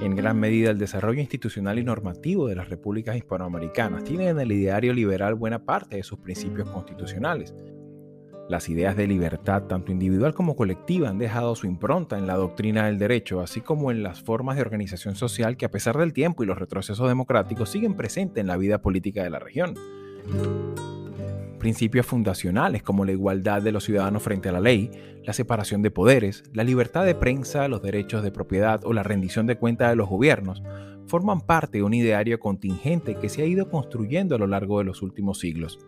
En gran medida el desarrollo institucional y normativo de las repúblicas hispanoamericanas tiene en el ideario liberal buena parte de sus principios constitucionales. Las ideas de libertad, tanto individual como colectiva, han dejado su impronta en la doctrina del derecho, así como en las formas de organización social que a pesar del tiempo y los retrocesos democráticos siguen presentes en la vida política de la región principios fundacionales como la igualdad de los ciudadanos frente a la ley, la separación de poderes, la libertad de prensa, los derechos de propiedad o la rendición de cuentas de los gobiernos, forman parte de un ideario contingente que se ha ido construyendo a lo largo de los últimos siglos.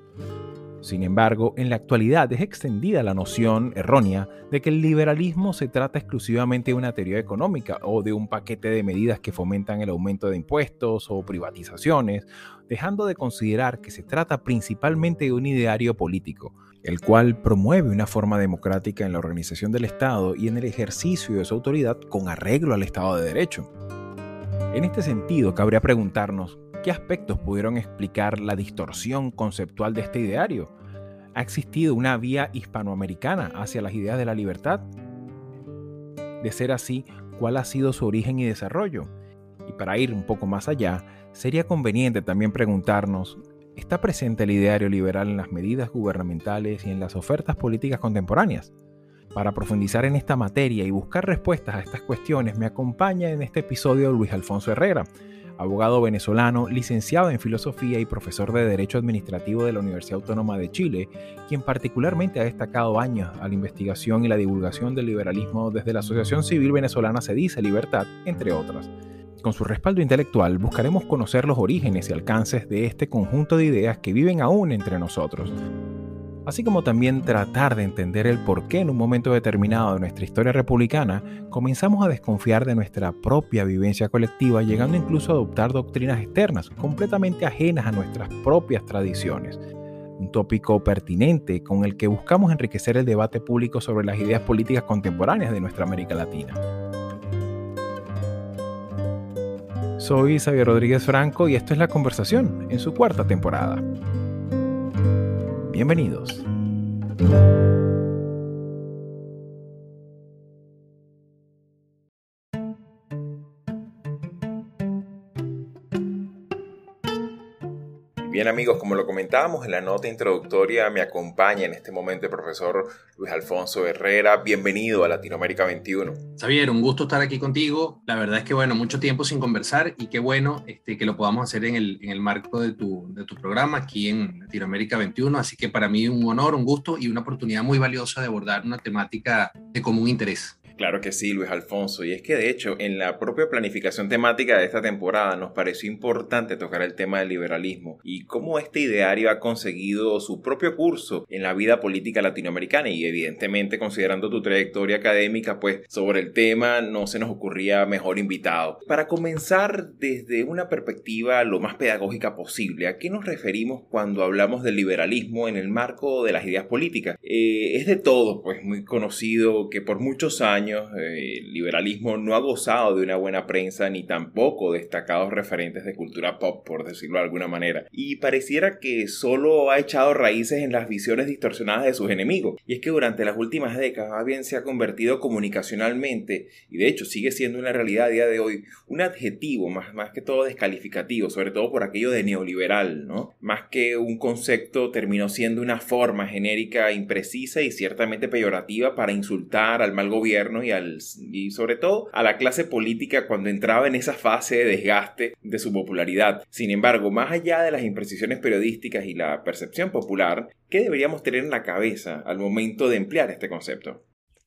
Sin embargo, en la actualidad es extendida la noción errónea de que el liberalismo se trata exclusivamente de una teoría económica o de un paquete de medidas que fomentan el aumento de impuestos o privatizaciones, dejando de considerar que se trata principalmente de un ideario político, el cual promueve una forma democrática en la organización del Estado y en el ejercicio de su autoridad con arreglo al Estado de Derecho. En este sentido, cabría preguntarnos ¿Qué aspectos pudieron explicar la distorsión conceptual de este ideario? ¿Ha existido una vía hispanoamericana hacia las ideas de la libertad? De ser así, ¿cuál ha sido su origen y desarrollo? Y para ir un poco más allá, sería conveniente también preguntarnos, ¿está presente el ideario liberal en las medidas gubernamentales y en las ofertas políticas contemporáneas? Para profundizar en esta materia y buscar respuestas a estas cuestiones, me acompaña en este episodio Luis Alfonso Herrera, abogado venezolano, licenciado en filosofía y profesor de Derecho Administrativo de la Universidad Autónoma de Chile, quien particularmente ha destacado años a la investigación y la divulgación del liberalismo desde la Asociación Civil Venezolana Se Dice Libertad, entre otras. Con su respaldo intelectual buscaremos conocer los orígenes y alcances de este conjunto de ideas que viven aún entre nosotros así como también tratar de entender el por qué en un momento determinado de nuestra historia republicana comenzamos a desconfiar de nuestra propia vivencia colectiva, llegando incluso a adoptar doctrinas externas completamente ajenas a nuestras propias tradiciones. Un tópico pertinente con el que buscamos enriquecer el debate público sobre las ideas políticas contemporáneas de nuestra América Latina. Soy Xavier Rodríguez Franco y esto es La Conversación en su cuarta temporada. Bienvenidos. Bien amigos, como lo comentábamos en la nota introductoria, me acompaña en este momento el profesor Luis Alfonso Herrera. Bienvenido a Latinoamérica 21. Xavier, un gusto estar aquí contigo. La verdad es que, bueno, mucho tiempo sin conversar y qué bueno este, que lo podamos hacer en el, en el marco de tu, de tu programa aquí en Latinoamérica 21. Así que para mí un honor, un gusto y una oportunidad muy valiosa de abordar una temática de común interés. Claro que sí, Luis Alfonso. Y es que de hecho, en la propia planificación temática de esta temporada nos pareció importante tocar el tema del liberalismo y cómo este ideario ha conseguido su propio curso en la vida política latinoamericana. Y evidentemente, considerando tu trayectoria académica, pues sobre el tema no se nos ocurría mejor invitado. Para comenzar desde una perspectiva lo más pedagógica posible, ¿a qué nos referimos cuando hablamos del liberalismo en el marco de las ideas políticas? Eh, es de todo, pues muy conocido que por muchos años eh, el liberalismo no ha gozado de una buena prensa ni tampoco destacados referentes de cultura pop, por decirlo de alguna manera. Y pareciera que solo ha echado raíces en las visiones distorsionadas de sus enemigos. Y es que durante las últimas décadas más bien se ha convertido comunicacionalmente, y de hecho sigue siendo una realidad a día de hoy, un adjetivo más, más que todo descalificativo, sobre todo por aquello de neoliberal, ¿no? Más que un concepto terminó siendo una forma genérica imprecisa y ciertamente peyorativa para insultar al mal gobierno y, sobre todo a la clase política cuando entraba en esa fase de desgaste de su popularidad. Sin embargo, más allá de las imprecisiones periodísticas y la percepción popular, ¿qué deberíamos tener en la cabeza al momento de emplear este concepto?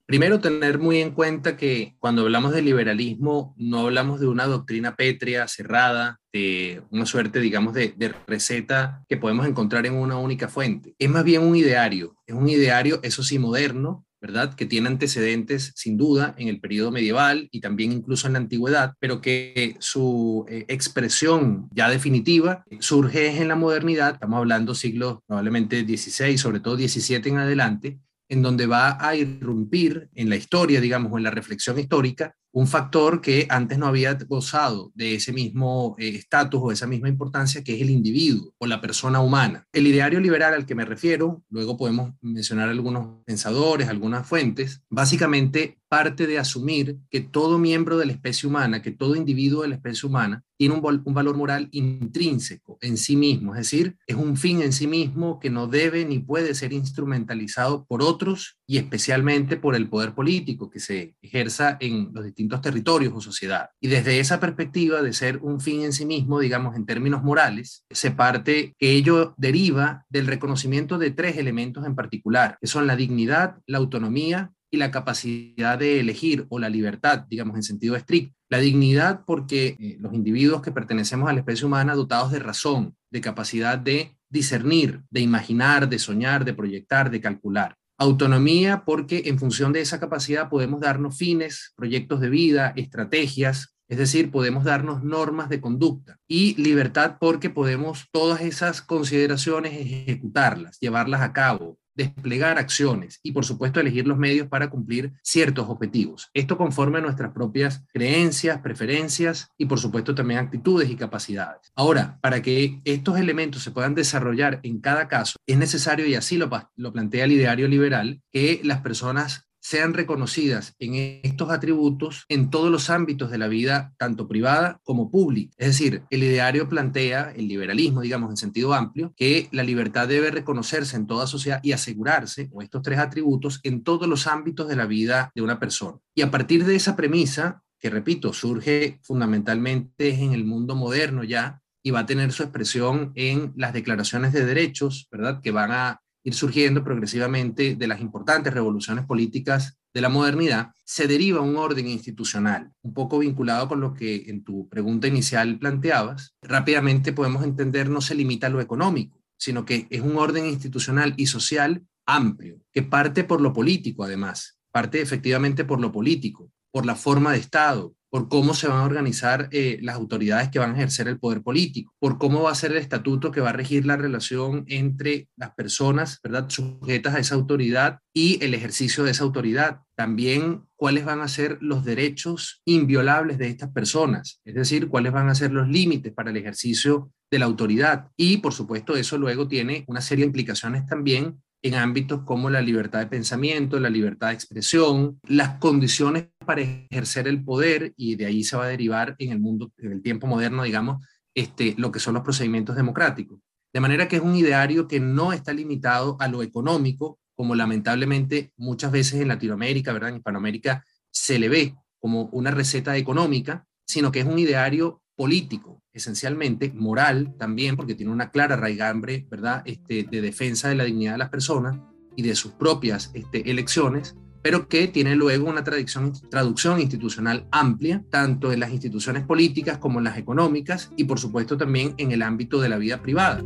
Primero, tener muy en cuenta que cuando hablamos de liberalismo, no hablamos de una doctrina pétrea, cerrada, de una suerte, digamos, de, de, receta que podemos encontrar en una única fuente. Es más bien un ideario, es un ideario, eso sí, moderno, ¿verdad? Que tiene antecedentes, sin duda, en el periodo medieval y también incluso en la antigüedad, pero que su eh, expresión ya definitiva surge en la modernidad, estamos hablando siglos probablemente XVI, sobre todo XVII en adelante, en donde va a irrumpir en la historia, digamos, o en la reflexión histórica, un factor que antes no había gozado de ese mismo eh, estatus o esa misma importancia que es el individuo o la persona humana. El ideario liberal al que me refiero, luego podemos mencionar algunos pensadores, algunas fuentes, básicamente parte de asumir que todo miembro de la especie humana, que todo individuo de la especie humana tiene un, un, valor moral intrínseco en sí mismo, es decir, es un fin en sí mismo que no debe ni puede ser instrumentalizado por otros y especialmente por el poder político que se ejerza en los distintos territorios o sociedad. Y desde esa perspectiva de ser un fin en sí mismo, digamos en términos morales, se parte que ello deriva del reconocimiento de tres elementos en particular, que son la dignidad, la autonomía y la capacidad de elegir o la libertad, digamos en sentido estricto. La dignidad porque eh, los individuos que pertenecemos a la especie humana dotados de razón, de capacidad de discernir, de imaginar, de soñar, de proyectar, de calcular. Autonomía porque en función de esa capacidad podemos darnos fines, proyectos de vida, estrategias, es decir, podemos darnos normas de conducta. Y libertad porque podemos todas esas consideraciones ejecutarlas, llevarlas a cabo, desplegar acciones y por supuesto elegir los medios para cumplir ciertos objetivos. Esto conforme a nuestras propias creencias, preferencias y por supuesto también actitudes y capacidades. Ahora, para que estos elementos se puedan desarrollar en cada caso, es necesario, y así lo, lo plantea el ideario liberal, que las personas sean reconocidas en estos atributos en todos los ámbitos de la vida, tanto privada como pública. Es decir, el ideario plantea, el liberalismo, digamos, en sentido amplio, que la libertad debe reconocerse en toda sociedad y asegurarse, o estos tres atributos, en todos los ámbitos de la vida de una persona. Y a partir de esa premisa, que repito, surge fundamentalmente en el mundo moderno ya, y va a tener su expresión en las declaraciones de derechos, ¿verdad? Que van a ir surgiendo progresivamente de las importantes revoluciones políticas de la modernidad, se deriva un orden institucional, un poco vinculado con lo que en tu pregunta inicial planteabas. Rápidamente podemos entender no se limita a lo económico, sino que es un orden institucional y social amplio, que parte por lo político además, parte efectivamente por lo político, por la forma de Estado, por cómo se van a organizar eh, las autoridades que van a ejercer el poder político, por cómo va a ser el estatuto que va a regir la relación entre las personas, ¿verdad?, sujetas a esa autoridad y el ejercicio de esa autoridad. También cuáles van a ser los derechos inviolables de estas personas, es decir, cuáles van a ser los límites para el ejercicio de la autoridad. Y, por supuesto, eso luego tiene una serie de implicaciones también en ámbitos como la libertad de pensamiento, la libertad de expresión, las condiciones para ejercer el poder y de ahí se va a derivar en el mundo, en el tiempo moderno, digamos, este, lo que son los procedimientos democráticos. De manera que es un ideario que no está limitado a lo económico, como lamentablemente muchas veces en Latinoamérica, ¿verdad? En Hispanoamérica se le ve como una receta económica, sino que es un ideario político, esencialmente, moral también, porque tiene una clara raigambre, ¿verdad?, este, de defensa de la dignidad de las personas y de sus propias este, elecciones, pero que tiene luego una traducción, traducción institucional amplia, tanto en las instituciones políticas como en las económicas y por supuesto también en el ámbito de la vida privada.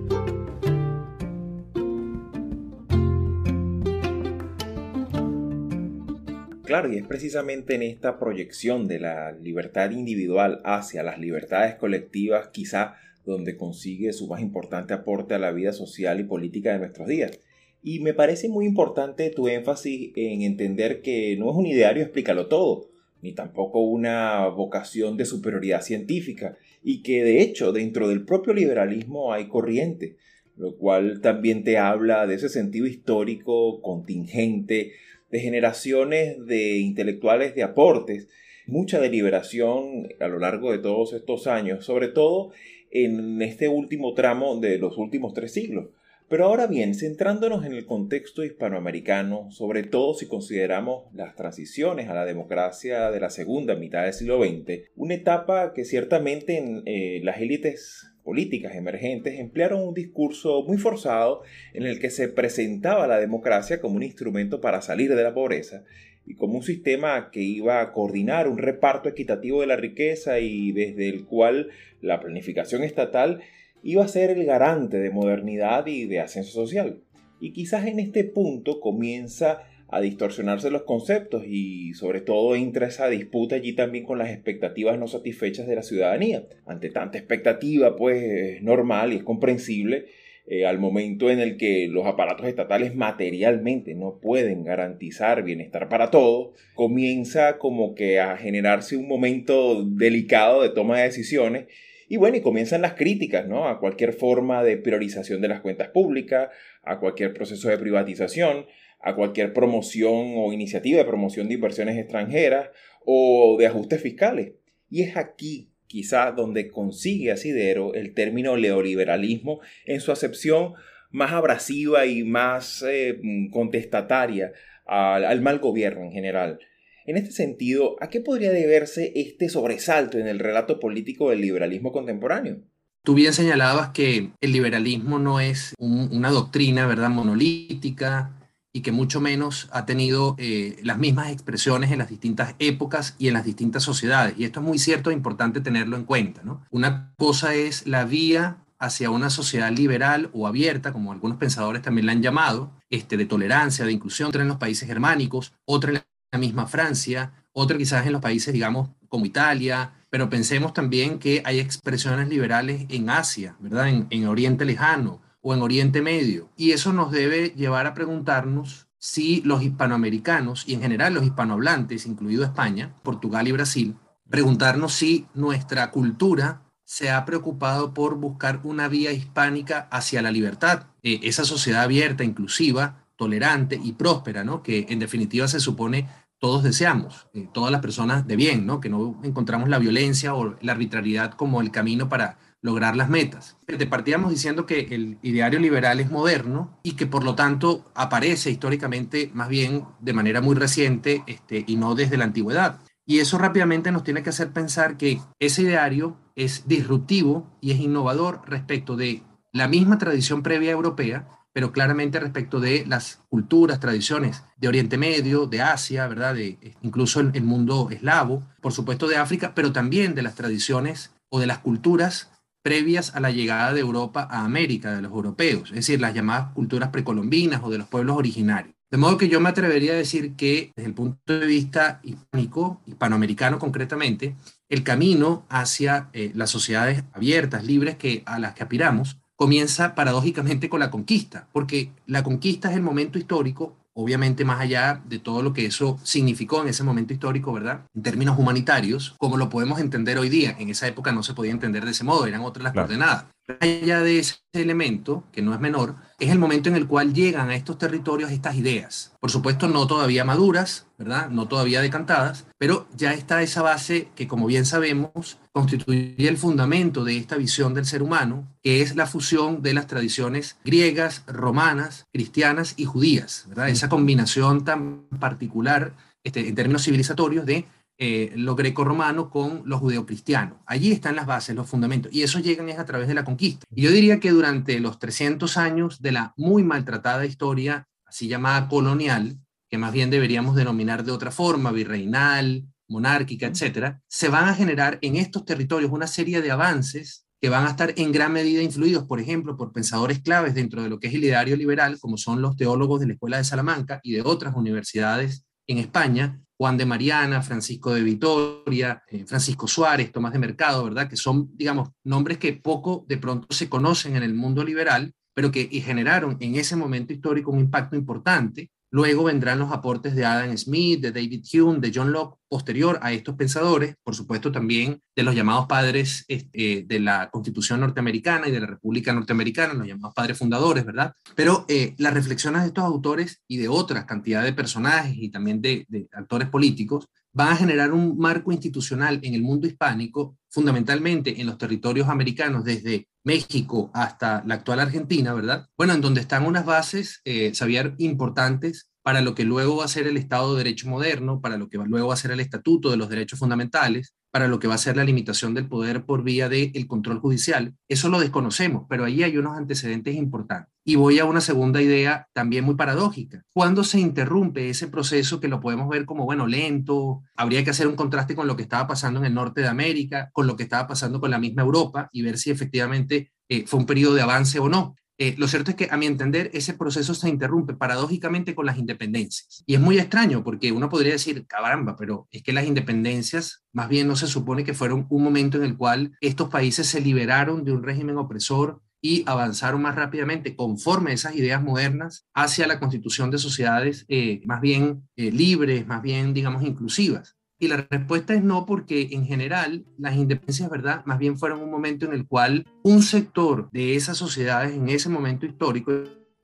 Claro, y es precisamente en esta proyección de la libertad individual hacia las libertades colectivas quizá donde consigue su más importante aporte a la vida social y política de nuestros días. Y me parece muy importante tu énfasis en entender que no es un ideario explícalo todo, ni tampoco una vocación de superioridad científica, y que de hecho dentro del propio liberalismo hay corriente, lo cual también te habla de ese sentido histórico, contingente, de generaciones de intelectuales de aportes, mucha deliberación a lo largo de todos estos años, sobre todo en este último tramo de los últimos tres siglos. Pero ahora bien, centrándonos en el contexto hispanoamericano, sobre todo si consideramos las transiciones a la democracia de la segunda mitad del siglo XX, una etapa que ciertamente en eh, las élites políticas emergentes emplearon un discurso muy forzado en el que se presentaba la democracia como un instrumento para salir de la pobreza y como un sistema que iba a coordinar un reparto equitativo de la riqueza y desde el cual la planificación estatal iba a ser el garante de modernidad y de ascenso social. Y quizás en este punto comienza a distorsionarse los conceptos y sobre todo entra esa disputa allí también con las expectativas no satisfechas de la ciudadanía. Ante tanta expectativa, pues es normal y es comprensible eh, al momento en el que los aparatos estatales materialmente no pueden garantizar bienestar para todos, comienza como que a generarse un momento delicado de toma de decisiones y bueno, y comienzan las críticas, ¿no? A cualquier forma de priorización de las cuentas públicas, a cualquier proceso de privatización, a cualquier promoción o iniciativa de promoción de inversiones extranjeras o de ajustes fiscales. Y es aquí quizás donde consigue Asidero el término neoliberalismo en su acepción más abrasiva y más eh, contestataria al, mal gobierno en general. En este sentido, ¿a qué podría deberse este sobresalto en el relato político del liberalismo contemporáneo? Tú bien señalabas que el liberalismo no es una doctrina, ¿verdad?, monolítica, y que mucho menos ha tenido eh, las mismas expresiones en las distintas épocas y en las distintas sociedades. Y esto es muy cierto e importante tenerlo en cuenta. ¿no? Una cosa es la vía hacia una sociedad liberal o abierta, como algunos pensadores también la han llamado, este, de tolerancia, de inclusión, otra en los países germánicos, otra en la misma Francia, otra quizás en los países, digamos, como Italia, pero pensemos también que hay expresiones liberales en Asia, ¿verdad? En, en Oriente Lejano, o en Oriente Medio. Y eso nos debe llevar a preguntarnos si los hispanoamericanos y en general los hispanohablantes, incluido España, Portugal y Brasil, preguntarnos si nuestra cultura se ha preocupado por buscar una vía hispánica hacia la libertad, eh, esa sociedad abierta, inclusiva, tolerante y próspera, ¿no? que en definitiva se supone todos deseamos, eh, todas las personas de bien, ¿no? que no encontramos la violencia o la arbitrariedad como el camino para lograr las metas. Te partíamos diciendo que el ideario liberal es moderno y que por lo tanto aparece históricamente más bien de manera muy reciente este, y no desde la antigüedad. Y eso rápidamente nos tiene que hacer pensar que ese ideario es disruptivo y es innovador respecto de la misma tradición previa europea, pero claramente respecto de las culturas, tradiciones de Oriente Medio, de Asia, ¿verdad? De, incluso el, el mundo eslavo, por supuesto de África, pero también de las tradiciones o de las culturas previas a la llegada de Europa a América, de los europeos, es decir, las llamadas culturas precolombinas o de los pueblos originarios. De modo que yo me atrevería a decir que desde el punto de vista hispánico, hispanoamericano concretamente, el camino hacia eh, las sociedades abiertas, libres que, a las que aspiramos, comienza paradójicamente con la conquista, porque la conquista es el momento histórico obviamente más allá de todo lo que eso significó en ese momento histórico, ¿verdad? En términos humanitarios, como lo podemos entender hoy día. En esa época no se podía entender de ese modo, eran otras las coordenadas. Allá de ese elemento, que no es menor, es el momento en el cual llegan a estos territorios estas ideas. Por supuesto, no todavía maduras, ¿verdad? No todavía decantadas, pero ya está esa base que, como bien sabemos, constituye el fundamento de esta visión del ser humano, que es la fusión de las tradiciones griegas, romanas, cristianas y judías, ¿verdad? Esa combinación tan particular este, en términos civilizatorios de eh, lo greco-romano con lo judeo-cristiano. Allí están las bases, los fundamentos, y eso llegan es a través de la conquista. Y yo diría que durante los 300 años de la muy maltratada historia, así llamada colonial, que más bien deberíamos denominar de otra forma, virreinal, monárquica, etcétera, se van a generar en estos territorios una serie de avances que van a estar en gran medida influidos, por ejemplo, por pensadores claves dentro de lo que es el ideario liberal, como son los teólogos de la Escuela de Salamanca y de otras universidades en España, Juan de Mariana, Francisco de Vitoria, eh, Francisco Suárez, Tomás de Mercado, ¿verdad? Que son, digamos, nombres que poco de pronto se conocen en el mundo liberal, pero que generaron en ese momento histórico un impacto importante Luego vendrán los aportes de Adam Smith, de David Hume, de John Locke, posterior a estos pensadores, por supuesto también de los llamados padres este, de la Constitución norteamericana y de la República norteamericana, los llamados padres fundadores, ¿verdad? Pero eh, las reflexiones de estos autores y de otras cantidad de personajes y también de actores políticos van a generar un marco institucional en el mundo hispánico, fundamentalmente en los territorios americanos, desde México hasta la actual Argentina, ¿verdad? Bueno, en donde están unas bases, eh, importantes para lo que luego va a ser el Estado de Derecho moderno, para lo que luego va a ser el Estatuto de los Derechos Fundamentales, para lo que va a ser la limitación del poder por vía del control judicial. Eso lo desconocemos, pero ahí hay unos antecedentes importantes. Y voy a una segunda idea también muy paradójica. ¿Cuándo se interrumpe ese proceso que lo podemos ver como, bueno, lento? Habría que hacer un contraste con lo que estaba pasando en el norte de América, con lo que estaba pasando con la misma Europa y ver si efectivamente eh, fue un periodo de avance o no. Eh, lo cierto es que, a mi entender, ese proceso se interrumpe paradójicamente con las independencias. Y es muy extraño porque uno podría decir, caramba, pero es que las independencias más bien no se supone que fueron un momento en el cual estos países se liberaron de un régimen opresor y avanzaron más rápidamente conforme a esas ideas modernas hacia la constitución de sociedades eh, más bien eh, libres, más bien, digamos, inclusivas. Y la respuesta es no, porque en general las independencias, ¿verdad? Más bien fueron un momento en el cual un sector de esas sociedades en ese momento histórico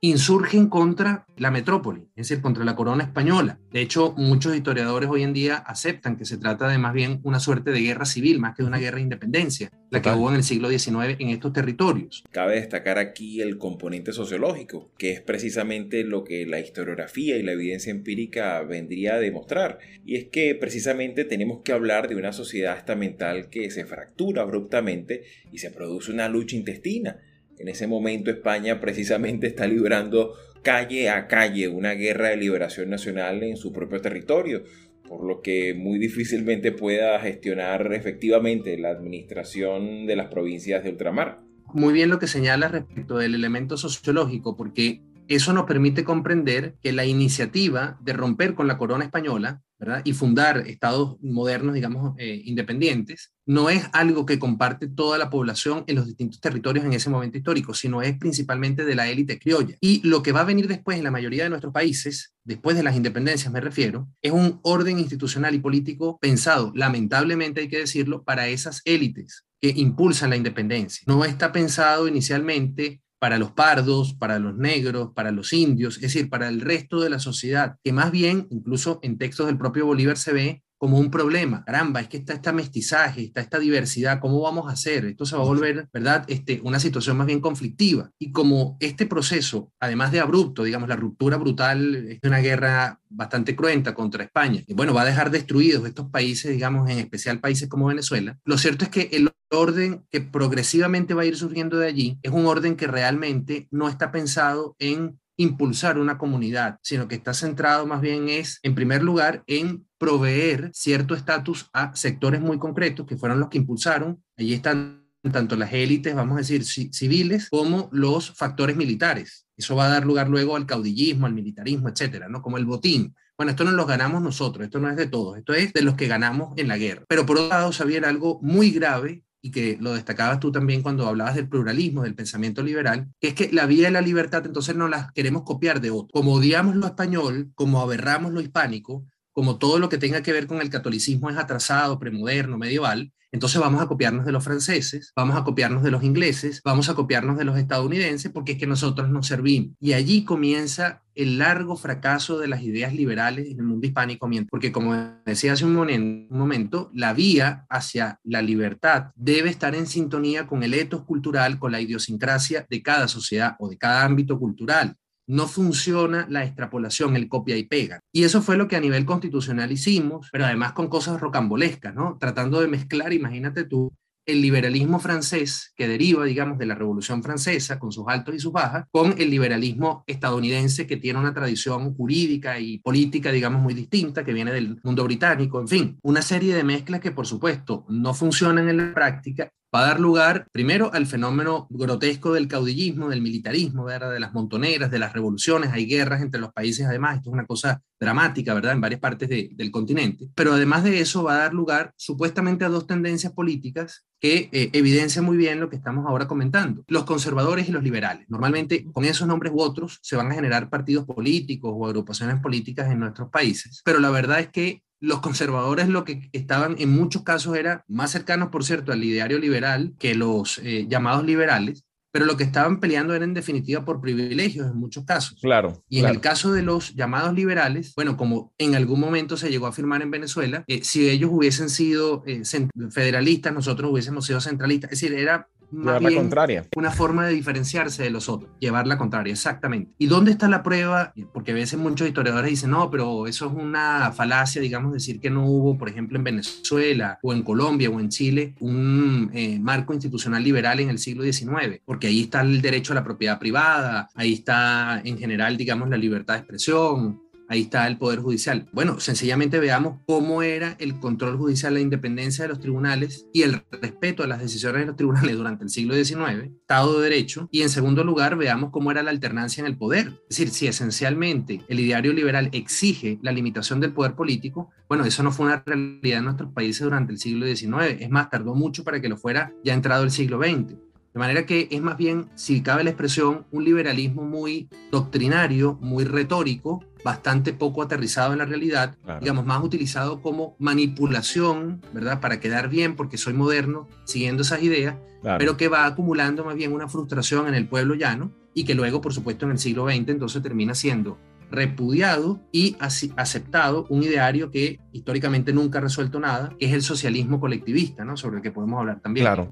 insurgen contra la metrópoli, es decir, contra la corona española. De hecho, muchos historiadores hoy en día aceptan que se trata de más bien una suerte de guerra civil, más que de una guerra de independencia, la que hubo en el siglo XIX en estos territorios. Cabe destacar aquí el componente sociológico, que es precisamente lo que la historiografía y la evidencia empírica vendría a demostrar. Y es que precisamente tenemos que hablar de una sociedad estamental que se fractura abruptamente y se produce una lucha intestina en ese momento España precisamente está librando calle a calle una guerra de liberación nacional en su propio territorio, por lo que muy difícilmente pueda gestionar efectivamente la administración de las provincias de ultramar. Muy bien lo que señala respecto del elemento sociológico, porque eso nos permite comprender que la iniciativa de romper con la corona española y fundar estados modernos, digamos, eh, independientes, no es algo que comparte toda la población en los distintos territorios en ese momento histórico, sino es principalmente de la élite criolla. Y lo que va a venir después en la mayoría de nuestros países, después de las independencias me refiero, es un orden institucional y político pensado, lamentablemente hay que decirlo, para esas élites que impulsan la independencia. No está pensado inicialmente para los pardos, para los negros, para los indios, es decir, para el resto de la sociedad, que más bien, incluso en textos del propio Bolívar se ve como un problema. Caramba, es que está esta mestizaje, está esta diversidad, ¿cómo vamos a hacer? Esto se va a volver, ¿verdad? Este, una situación más bien conflictiva. Y como este proceso, además de abrupto, digamos, la ruptura brutal es una guerra bastante cruenta contra España, y bueno, va a dejar destruidos estos países, digamos, en especial países como Venezuela, lo cierto es que el orden que progresivamente va a ir surgiendo de allí es un orden que realmente no está pensado en impulsar una comunidad, sino que está centrado más bien es, en primer lugar, en proveer cierto estatus a sectores muy concretos que fueron los que impulsaron. Allí están tanto las élites, vamos a decir, civiles, como los factores militares. Eso va a dar lugar luego al caudillismo, al militarismo, etcétera, ¿no? Como el botín. Bueno, esto no lo ganamos nosotros, esto no es de todos, esto es de los que ganamos en la guerra. Pero por otro lado, sabía algo muy grave y que lo destacabas tú también cuando hablabas del pluralismo, del pensamiento liberal, es que la vida y la libertad entonces no las queremos copiar de otro. Como odiamos lo español, como aberramos lo hispánico, como todo lo que tenga que ver con el catolicismo es atrasado, premoderno, medieval, entonces vamos a copiarnos de los franceses, vamos a copiarnos de los ingleses, vamos a copiarnos de los estadounidenses, porque es que nosotros nos servimos. Y allí comienza el largo fracaso de las ideas liberales en el mundo hispánico, porque como decía hace un momento, la vía hacia la libertad debe estar en sintonía con el etos cultural, con la idiosincrasia de cada sociedad o de cada ámbito cultural no funciona la extrapolación, el copia y pega. Y eso fue lo que a nivel constitucional hicimos, pero además con cosas rocambolescas, ¿no? Tratando de mezclar, imagínate tú, el liberalismo francés, que deriva, digamos, de la Revolución Francesa, con sus altos y sus bajas, con el liberalismo estadounidense, que tiene una tradición jurídica y política, digamos, muy distinta, que viene del mundo británico, en fin, una serie de mezclas que, por supuesto, no funcionan en la práctica va a dar lugar primero al fenómeno grotesco del caudillismo, del militarismo, ¿verdad? de las montoneras, de las revoluciones, hay guerras entre los países además, esto es una cosa dramática, ¿verdad? En varias partes del continente. Pero además de eso va a dar lugar supuestamente a dos tendencias políticas que eh, evidencian muy bien lo que estamos ahora comentando, los conservadores y los liberales. Normalmente con esos nombres u otros se van a generar partidos políticos o agrupaciones políticas en nuestros países, pero la verdad es que los conservadores lo que estaban en muchos casos era más cercanos, por cierto, al ideario liberal que los eh, llamados liberales, pero lo que estaban peleando era en definitiva por privilegios en muchos casos. Claro. Y en el caso de los llamados liberales, bueno, como en algún momento se llegó a afirmar en Venezuela, eh, si ellos hubiesen sido eh, federalistas, nosotros hubiésemos sido centralistas. Es decir, era llevar la contraria. Una forma de diferenciarse de los otros, llevar la contraria, exactamente. ¿Y dónde está la prueba? Porque a veces muchos historiadores dicen, no, pero eso es una falacia, digamos, decir que no hubo, por ejemplo, en Venezuela o en Colombia o en Chile, un eh, marco institucional liberal en el siglo XIX, porque ahí está el derecho a la propiedad privada, ahí está en general, digamos, la libertad de expresión, ahí está el Poder Judicial. Bueno, sencillamente veamos cómo era el control judicial, la independencia de los tribunales y el respeto a las decisiones de los tribunales durante el siglo XIX, Estado de Derecho, y en segundo lugar veamos cómo era la alternancia en el poder. Es decir, si esencialmente el ideario liberal exige la limitación del poder político, bueno, eso no fue una realidad en nuestros países durante el siglo XIX. Es más, tardó mucho para que lo fuera ya entrado el siglo XX. De manera que es más bien, si cabe la expresión, un liberalismo muy doctrinario, muy retórico, bastante poco aterrizado en la realidad, digamos, más utilizado como manipulación, ¿verdad? Para quedar bien, porque soy moderno, siguiendo esas ideas, pero que va acumulando más bien una frustración en el pueblo llano y que luego, por supuesto, en el siglo XX entonces termina siendo repudiado y aceptado un ideario que históricamente nunca ha resuelto nada, que es el socialismo colectivista, ¿no? Sobre el que podemos hablar también. Claro.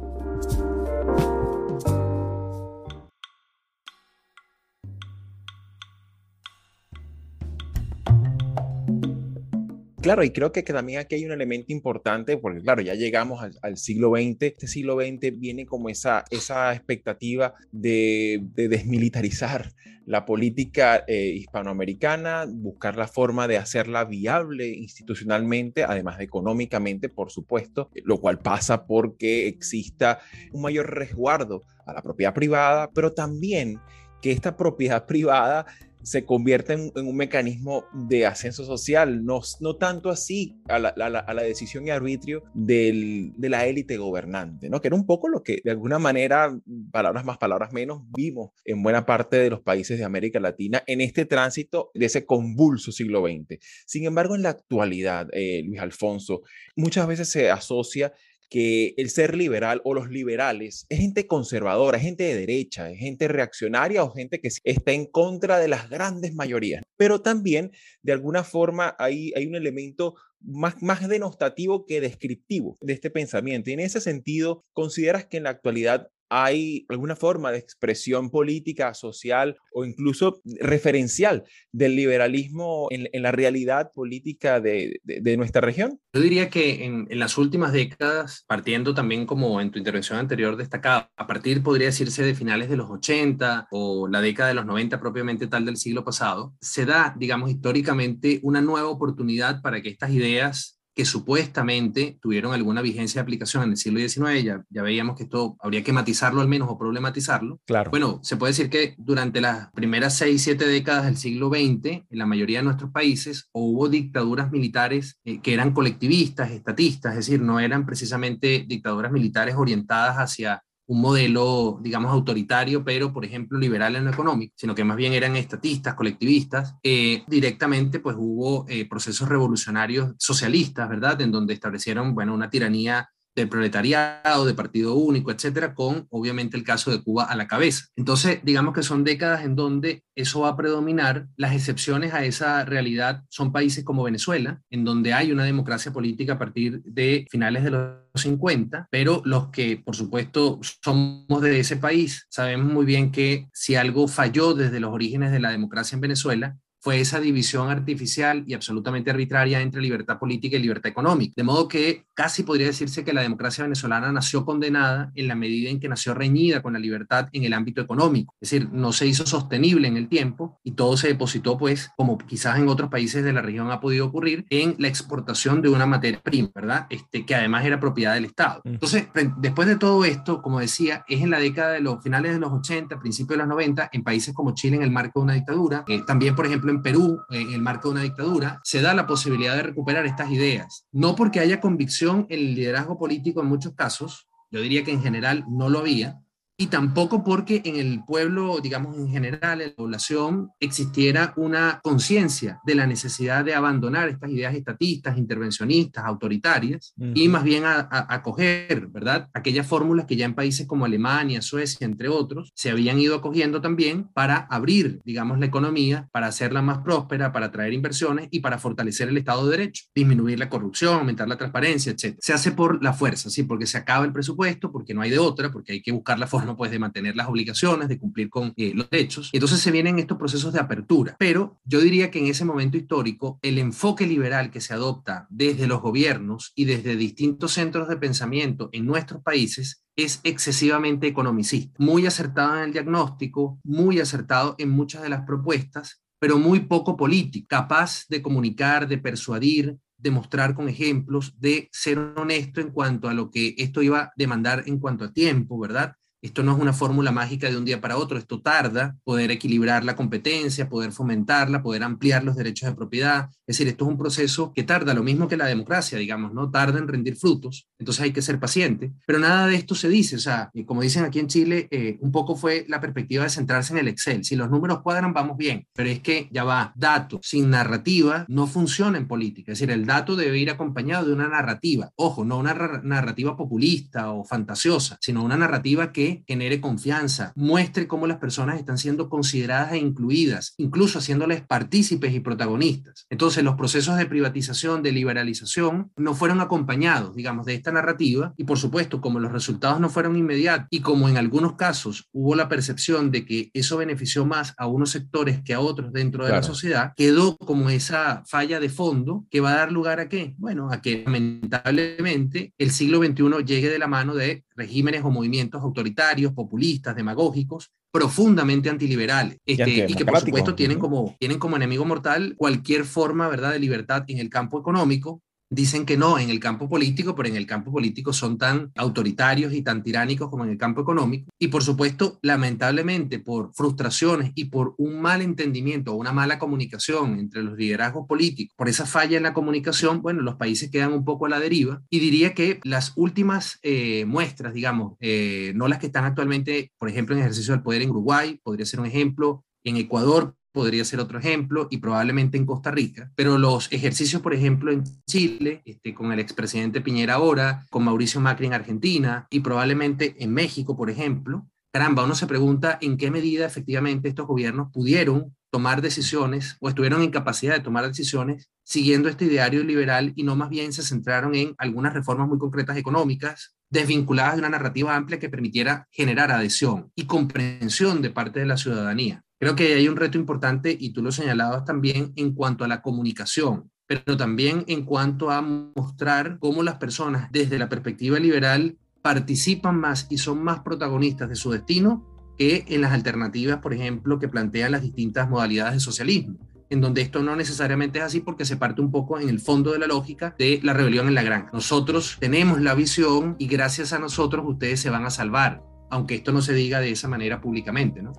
Claro, y creo que, también aquí hay un elemento importante, porque claro, ya llegamos al, siglo XX, este siglo XX viene como esa, esa expectativa de, desmilitarizar la política eh, hispanoamericana, buscar la forma de hacerla viable institucionalmente, además de económicamente, por supuesto, lo cual pasa porque exista un mayor resguardo a la propiedad privada, pero también que esta propiedad privada se convierte en, un mecanismo de ascenso social, no, no tanto así a la, decisión y arbitrio del, de la élite gobernante, ¿no? que era un poco lo que de alguna manera, palabras más, palabras menos, vimos en buena parte de los países de América Latina en este tránsito de ese convulso siglo XX. Sin embargo, en la actualidad, eh, Luis Alfonso, muchas veces se asocia que el ser liberal o los liberales es gente conservadora, es gente de derecha, es gente reaccionaria o gente que está en contra de las grandes mayorías. Pero también, de alguna forma, hay, hay un elemento más, más denostativo que descriptivo de este pensamiento. Y en ese sentido, ¿consideras que en la actualidad hay alguna forma de expresión política, social o incluso referencial del liberalismo en, la realidad política de, nuestra región? Yo diría que en, las últimas décadas, partiendo también como en tu intervención anterior destacada, a partir podría decirse de finales de los 80 o la década de los 90 propiamente tal del siglo pasado, se da, digamos, históricamente una nueva oportunidad para que estas ideas que supuestamente tuvieron alguna vigencia de aplicación en el siglo XIX, ya, ya veíamos que esto habría que matizarlo al menos o problematizarlo. Claro. Bueno, se puede decir que durante las primeras seis, siete décadas del siglo XX, en la mayoría de nuestros países, hubo dictaduras militares eh, que eran colectivistas, estatistas, es decir, no eran precisamente dictaduras militares orientadas hacia un modelo, digamos, autoritario, pero, por ejemplo, liberal en lo económico, sino que más bien eran estatistas, colectivistas. Eh, directamente, pues hubo eh, procesos revolucionarios socialistas, ¿verdad? En donde establecieron, bueno, una tiranía del proletariado, de partido único, etcétera, con obviamente el caso de Cuba a la cabeza. Entonces, digamos que son décadas en donde eso va a predominar. Las excepciones a esa realidad son países como Venezuela, en donde hay una democracia política a partir de finales de los 50, pero los que, por supuesto, somos de ese país, sabemos muy bien que si algo falló desde los orígenes de la democracia en Venezuela, fue esa división artificial y absolutamente arbitraria entre libertad política y libertad económica. De modo que casi podría decirse que la democracia venezolana nació condenada en la medida en que nació reñida con la libertad en el ámbito económico. Es decir, no se hizo sostenible en el tiempo y todo se depositó, pues, como quizás en otros países de la región ha podido ocurrir, en la exportación de una materia prima, ¿verdad? Este, que además era propiedad del Estado. Entonces, después de todo esto, como decía, es en la década de los finales de los 80, principios de los 90, en países como Chile en el marco de una dictadura, eh, también, por ejemplo, en Perú, en el marco de una dictadura, se da la posibilidad de recuperar estas ideas. No porque haya convicción en el liderazgo político en muchos casos, yo diría que en general no lo había, y tampoco porque en el pueblo, digamos en general, en la población, existiera una conciencia de la necesidad de abandonar estas ideas estatistas, intervencionistas, autoritarias, y más bien acoger, ¿verdad? Aquellas fórmulas que ya en países como Alemania, Suecia, entre otros, se habían ido acogiendo también para abrir, digamos, la economía, para hacerla más próspera, para atraer inversiones y para fortalecer el Estado de Derecho, disminuir la corrupción, aumentar la transparencia, etc. Se hace por la fuerza, ¿sí? Porque se acaba el presupuesto, porque no hay de otra, porque hay que buscar la forma, pues, de mantener las obligaciones, de cumplir con eh, los derechos. Entonces se vienen estos procesos de apertura. Pero yo diría que en ese momento histórico, el enfoque liberal que se adopta desde los gobiernos y desde distintos centros de pensamiento en nuestros países es excesivamente economicista, muy acertado en el diagnóstico, muy acertado en muchas de las propuestas, pero muy poco político, capaz de comunicar, de persuadir, de mostrar con ejemplos, de ser honesto en cuanto a lo que esto iba a demandar en cuanto a tiempo, ¿verdad? Esto no es una fórmula mágica de un día para otro, esto tarda, poder equilibrar la competencia, poder fomentarla, poder ampliar los derechos de propiedad. Es decir, esto es un proceso que tarda, lo mismo que la democracia, digamos, ¿no? Tarda en rendir frutos, entonces hay que ser paciente, pero nada de esto se dice, o sea, como dicen aquí en Chile, eh, un poco fue la perspectiva de centrarse en el Excel. Si los números cuadran, vamos bien, pero es que ya va, dato sin narrativa no funciona en política, es decir, el dato debe ir acompañado de una narrativa, ojo, no una narrativa populista o fantasiosa, sino una narrativa que genere confianza, muestre cómo las personas están siendo consideradas e incluidas, incluso haciéndoles partícipes y protagonistas. Entonces, los procesos de privatización, de liberalización, no fueron acompañados, digamos, de esta narrativa y, por supuesto, como los resultados no fueron inmediatos y como en algunos casos hubo la percepción de que eso benefició más a unos sectores que a otros dentro de la sociedad, quedó como esa falla de fondo que va a dar lugar a qué? Bueno, a que lamentablemente el siglo XXI llegue de la mano de regímenes o movimientos autoritarios, populistas, demagógicos, profundamente antiliberales este, y que por supuesto tienen como, tienen como enemigo mortal cualquier forma ¿verdad? de libertad en el campo económico dicen que no en el campo político, pero en el campo político son tan autoritarios y tan tiránicos como en el campo económico. Y por supuesto, lamentablemente, por frustraciones y por un mal entendimiento o una mala comunicación entre los liderazgos políticos, por esa falla en la comunicación, bueno, los países quedan un poco a la deriva. Y diría que las últimas eh, muestras, digamos, eh, no las que están actualmente, por ejemplo, en ejercicio del poder en Uruguay, podría ser un ejemplo, en Ecuador podría ser otro ejemplo, y probablemente en Costa Rica, pero los ejercicios, por ejemplo, en Chile, este, con el expresidente Piñera ahora, con Mauricio Macri en Argentina, y probablemente en México, por ejemplo, caramba, uno se pregunta en qué medida efectivamente estos gobiernos pudieron tomar decisiones o estuvieron en capacidad de tomar decisiones siguiendo este ideario liberal y no más bien se centraron en algunas reformas muy concretas económicas, desvinculadas de una narrativa amplia que permitiera generar adhesión y comprensión de parte de la ciudadanía. Creo que hay un reto importante, y tú lo señalabas también, en cuanto a la comunicación, pero también en cuanto a mostrar cómo las personas desde la perspectiva liberal participan más y son más protagonistas de su destino que en las alternativas, por ejemplo, que plantean las distintas modalidades de socialismo, en donde esto no necesariamente es así porque se parte un poco en el fondo de la lógica de la rebelión en la granja. Nosotros tenemos la visión y gracias a nosotros ustedes se van a salvar, aunque esto no se diga de esa manera públicamente, ¿no?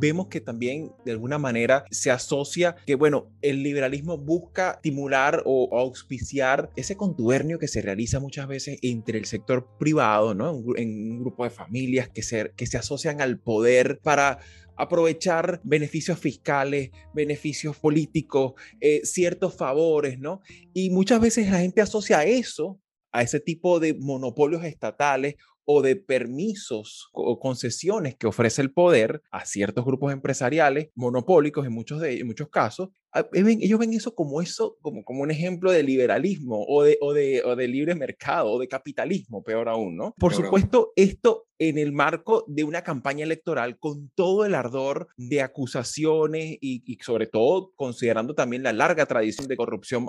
Vemos que también de alguna manera se asocia que, bueno, el liberalismo busca estimular o auspiciar ese contubernio que se realiza muchas veces entre el sector privado, ¿no? En un grupo de familias que se, que se asocian al poder para aprovechar beneficios fiscales, beneficios políticos, eh, ciertos favores, ¿no? Y muchas veces la gente asocia eso a ese tipo de monopolios estatales o de permisos o concesiones que ofrece el poder a ciertos grupos empresariales monopólicos en muchos, de, en muchos casos, ah, ellos ven eso como eso, como, como un ejemplo de liberalismo o de, o, de, o de libre mercado o de capitalismo, peor aún, ¿no? Por supuesto, esto en el marco de una campaña electoral con todo el ardor de acusaciones y, sobre todo considerando también la larga tradición de corrupción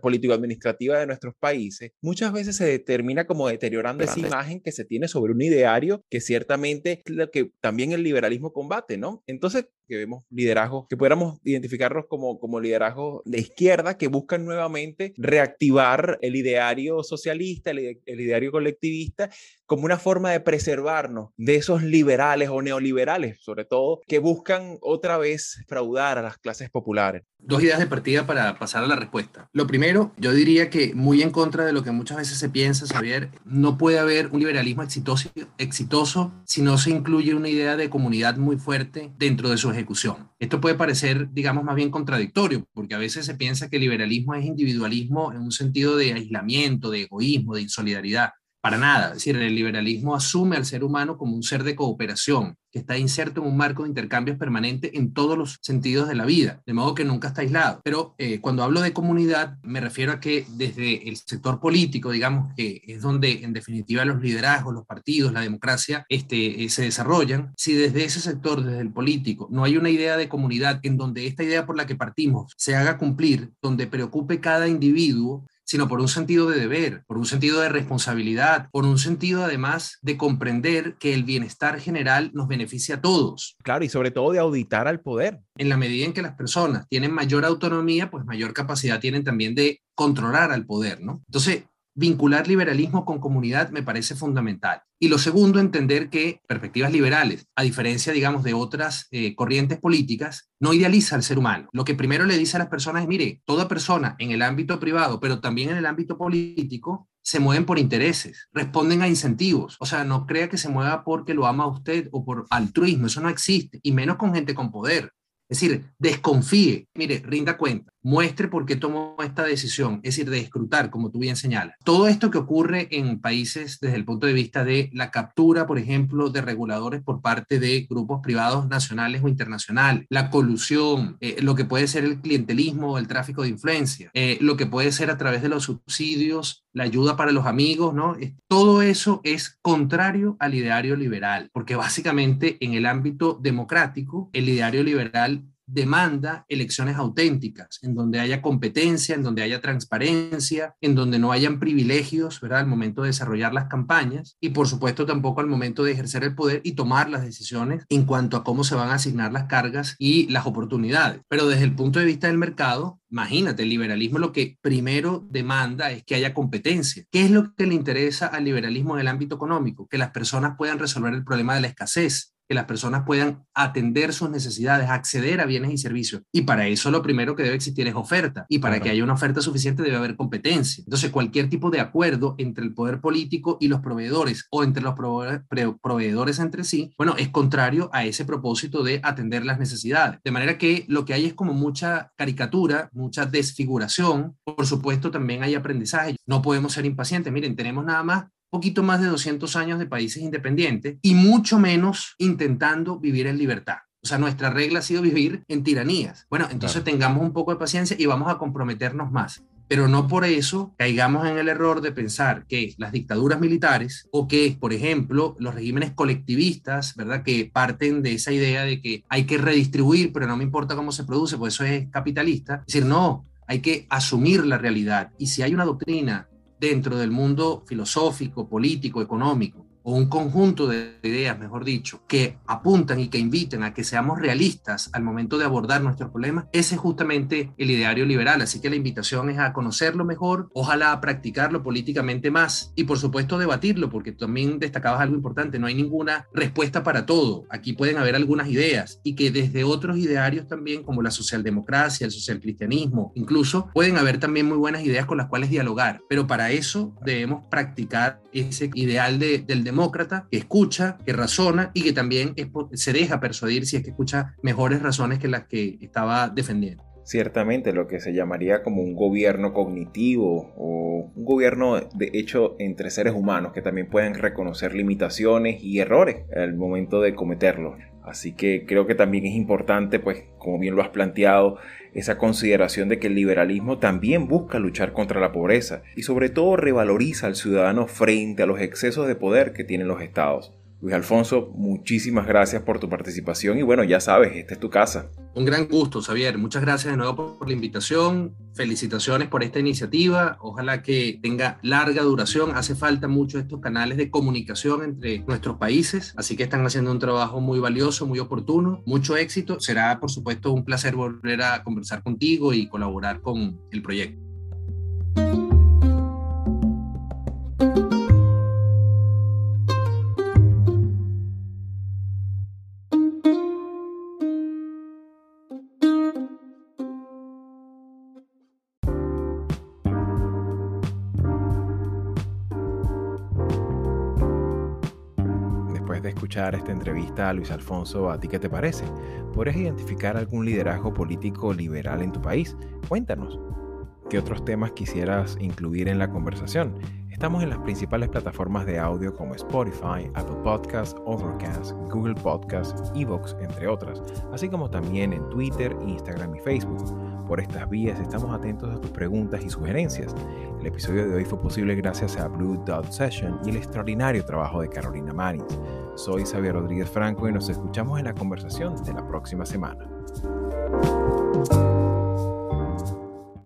político-administrativa de nuestros países, muchas veces se determina como deteriorando esa imagen que se tiene sobre un ideario que ciertamente es lo que también el liberalismo combate, ¿no? Entonces, que vemos liderazgos que pudiéramos identificarlos como, como liderazgos de izquierda que buscan nuevamente reactivar el ideario socialista, el, el ideario colectivista, como una forma de preservarnos de esos liberales o neoliberales, sobre todo, que buscan otra vez fraudar a las clases populares. Dos ideas de partida para pasar a la respuesta. Lo primero, yo diría que muy en contra de lo que muchas veces se piensa, Xavier, no puede haber un liberalismo exitoso, exitoso si no se incluye una idea de comunidad muy fuerte dentro de su ejecución. Esto puede parecer, digamos, más bien contradictorio, porque a veces se piensa que el liberalismo es individualismo en un sentido de aislamiento, de egoísmo, de insolidaridad. Para nada. Es decir, el liberalismo asume al ser humano como un ser de cooperación, que está inserto en un marco de intercambios permanente en todos los sentidos de la vida, de modo que nunca está aislado. Pero eh, cuando hablo de comunidad, me refiero a que desde el sector político, digamos, que es donde en definitiva los liderazgos, los partidos, la democracia este, eh, se desarrollan, si desde ese sector, desde el político, no hay una idea de comunidad en donde esta idea por la que partimos se haga cumplir, donde preocupe cada individuo, sino por un sentido de deber, por un sentido de responsabilidad, por un sentido además de comprender que el bienestar general nos beneficia a todos. Claro, y sobre todo de auditar al poder. En la medida en que las personas tienen mayor autonomía, pues mayor capacidad tienen también de controlar al poder, ¿no? Entonces, vincular liberalismo con comunidad me parece fundamental. Y lo segundo, entender que perspectivas liberales, a diferencia, digamos, de otras eh, corrientes políticas, no idealiza al ser humano. Lo que primero le dice a las personas es, mire, toda persona en el ámbito privado, pero también en el ámbito político, se mueven por intereses, responden a incentivos. O sea, no crea que se mueva porque lo ama usted o por altruismo, eso no existe, y menos con gente con poder. Es decir, desconfíe, mire, rinda cuenta, muestre por qué tomó esta decisión, es decir, de escrutar, como tú bien señalas. Todo esto que ocurre en países desde el punto de vista de la captura, por ejemplo, de reguladores por parte de grupos privados nacionales o internacionales, la colusión, eh, lo que puede ser el clientelismo, el tráfico de influencia, eh, lo que puede ser a través de los subsidios, la ayuda para los amigos, ¿no? Todo eso es contrario al ideario liberal, porque básicamente en el ámbito democrático, el ideario liberal demanda elecciones auténticas, en donde haya competencia, en donde haya transparencia, en donde no hayan privilegios, ¿verdad? Al momento de desarrollar las campañas y por supuesto tampoco al momento de ejercer el poder y tomar las decisiones en cuanto a cómo se van a asignar las cargas y las oportunidades. Pero desde el punto de vista del mercado, imagínate, el liberalismo lo que primero demanda es que haya competencia. ¿Qué es lo que le interesa al liberalismo en el ámbito económico? Que las personas puedan resolver el problema de la escasez, que las personas puedan atender sus necesidades, acceder a bienes y servicios. Y para eso lo primero que debe existir es oferta. Y para que haya una oferta suficiente debe haber competencia. Entonces, cualquier tipo de acuerdo entre el poder político y los proveedores o entre los proveedores entre sí, bueno, es contrario a ese propósito de atender las necesidades. De manera que lo que hay es como mucha caricatura, mucha desfiguración. Por supuesto, también hay aprendizaje. No podemos ser impacientes. Miren, tenemos nada más poquito más de 200 años de países independientes y mucho menos intentando vivir en libertad. O sea, nuestra regla ha sido vivir en tiranías. Bueno, entonces tengamos un poco de paciencia y vamos a comprometernos más. Pero no por eso caigamos en el error de pensar que las dictaduras militares o que, por ejemplo, los regímenes colectivistas, ¿verdad? Que parten de esa idea de que hay que redistribuir, pero no me importa cómo se produce, pues eso es capitalista. Es decir, no, hay que asumir la realidad. Y si hay una doctrina dentro del mundo filosófico, político, económico, o un conjunto de ideas, mejor dicho, que apuntan y que inviten a que seamos realistas al momento de abordar nuestros problemas, ese es justamente el ideario liberal. Así que la invitación es a conocerlo mejor, ojalá a practicarlo políticamente más y por supuesto debatirlo, porque también destacabas algo importante, no hay ninguna respuesta para todo. Aquí pueden haber algunas ideas y que desde otros idearios también, como la socialdemocracia, el socialcristianismo, incluso pueden haber también muy buenas ideas con las cuales dialogar, pero para eso debemos practicar ese ideal de, del democracia demócrata que escucha, que razona y que también se deja persuadir si es que escucha mejores razones que las que estaba defendiendo. Ciertamente lo que se llamaría como un gobierno cognitivo o un gobierno de hecho entre seres humanos que también pueden reconocer limitaciones y errores al momento de cometerlos. Así que creo que también es importante, pues, como bien lo has planteado, esa consideración de que el liberalismo también busca luchar contra la pobreza y sobre todo revaloriza al ciudadano frente a los excesos de poder que tienen los estados. Luis Alfonso, muchísimas gracias por tu participación y bueno, ya sabes, esta es tu casa. Un gran gusto, Xavier. Muchas gracias de nuevo por la invitación. Felicitaciones por esta iniciativa. Ojalá que tenga larga duración. Hace falta mucho estos canales de comunicación entre nuestros países, así que están haciendo un trabajo muy valioso, muy oportuno. Mucho éxito. Será, por supuesto, un placer volver a conversar contigo y colaborar con el proyecto. Esta entrevista a Luis Alfonso, ¿a ti qué te parece? ¿Podrías identificar algún liderazgo político liberal en tu país? Cuéntanos. ¿Qué otros temas quisieras incluir en la conversación? Estamos en las principales plataformas de audio como Spotify, Apple Podcasts, Overcast, Google Podcasts, Evox, entre otras, así como también en Twitter, Instagram y Facebook. Por estas vías estamos atentos a tus preguntas y sugerencias. El episodio de hoy fue posible gracias a Blue Dot Session y el extraordinario trabajo de Carolina Marins. Soy Xavier Rodríguez Franco y nos escuchamos en la conversación de la próxima semana.